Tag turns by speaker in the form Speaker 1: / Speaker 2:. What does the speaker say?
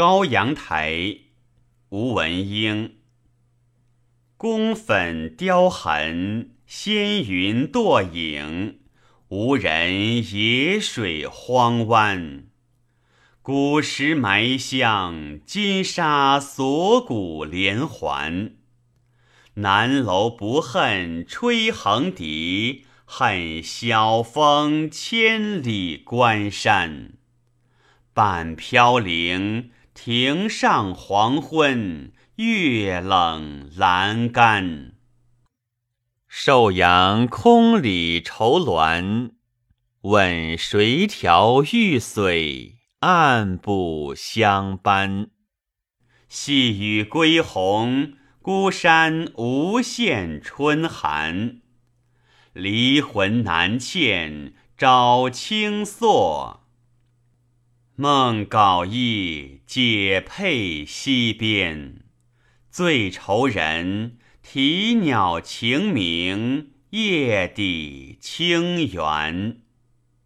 Speaker 1: 高阳台，吴文英。宫粉雕痕，仙云堕影，无人野水荒湾。古石埋香，金沙锁骨连环。南楼不恨吹横笛，恨晓风千里关山。半飘零，庭上黄昏，月冷阑干。寿阳空里愁鸾，问谁调玉髓？暗不相斑，细雨归鸿，孤山无限春寒。离魂难牵，朝青朔。梦稿意，解佩西边。醉愁人，啼鸟晴明，夜底清圆。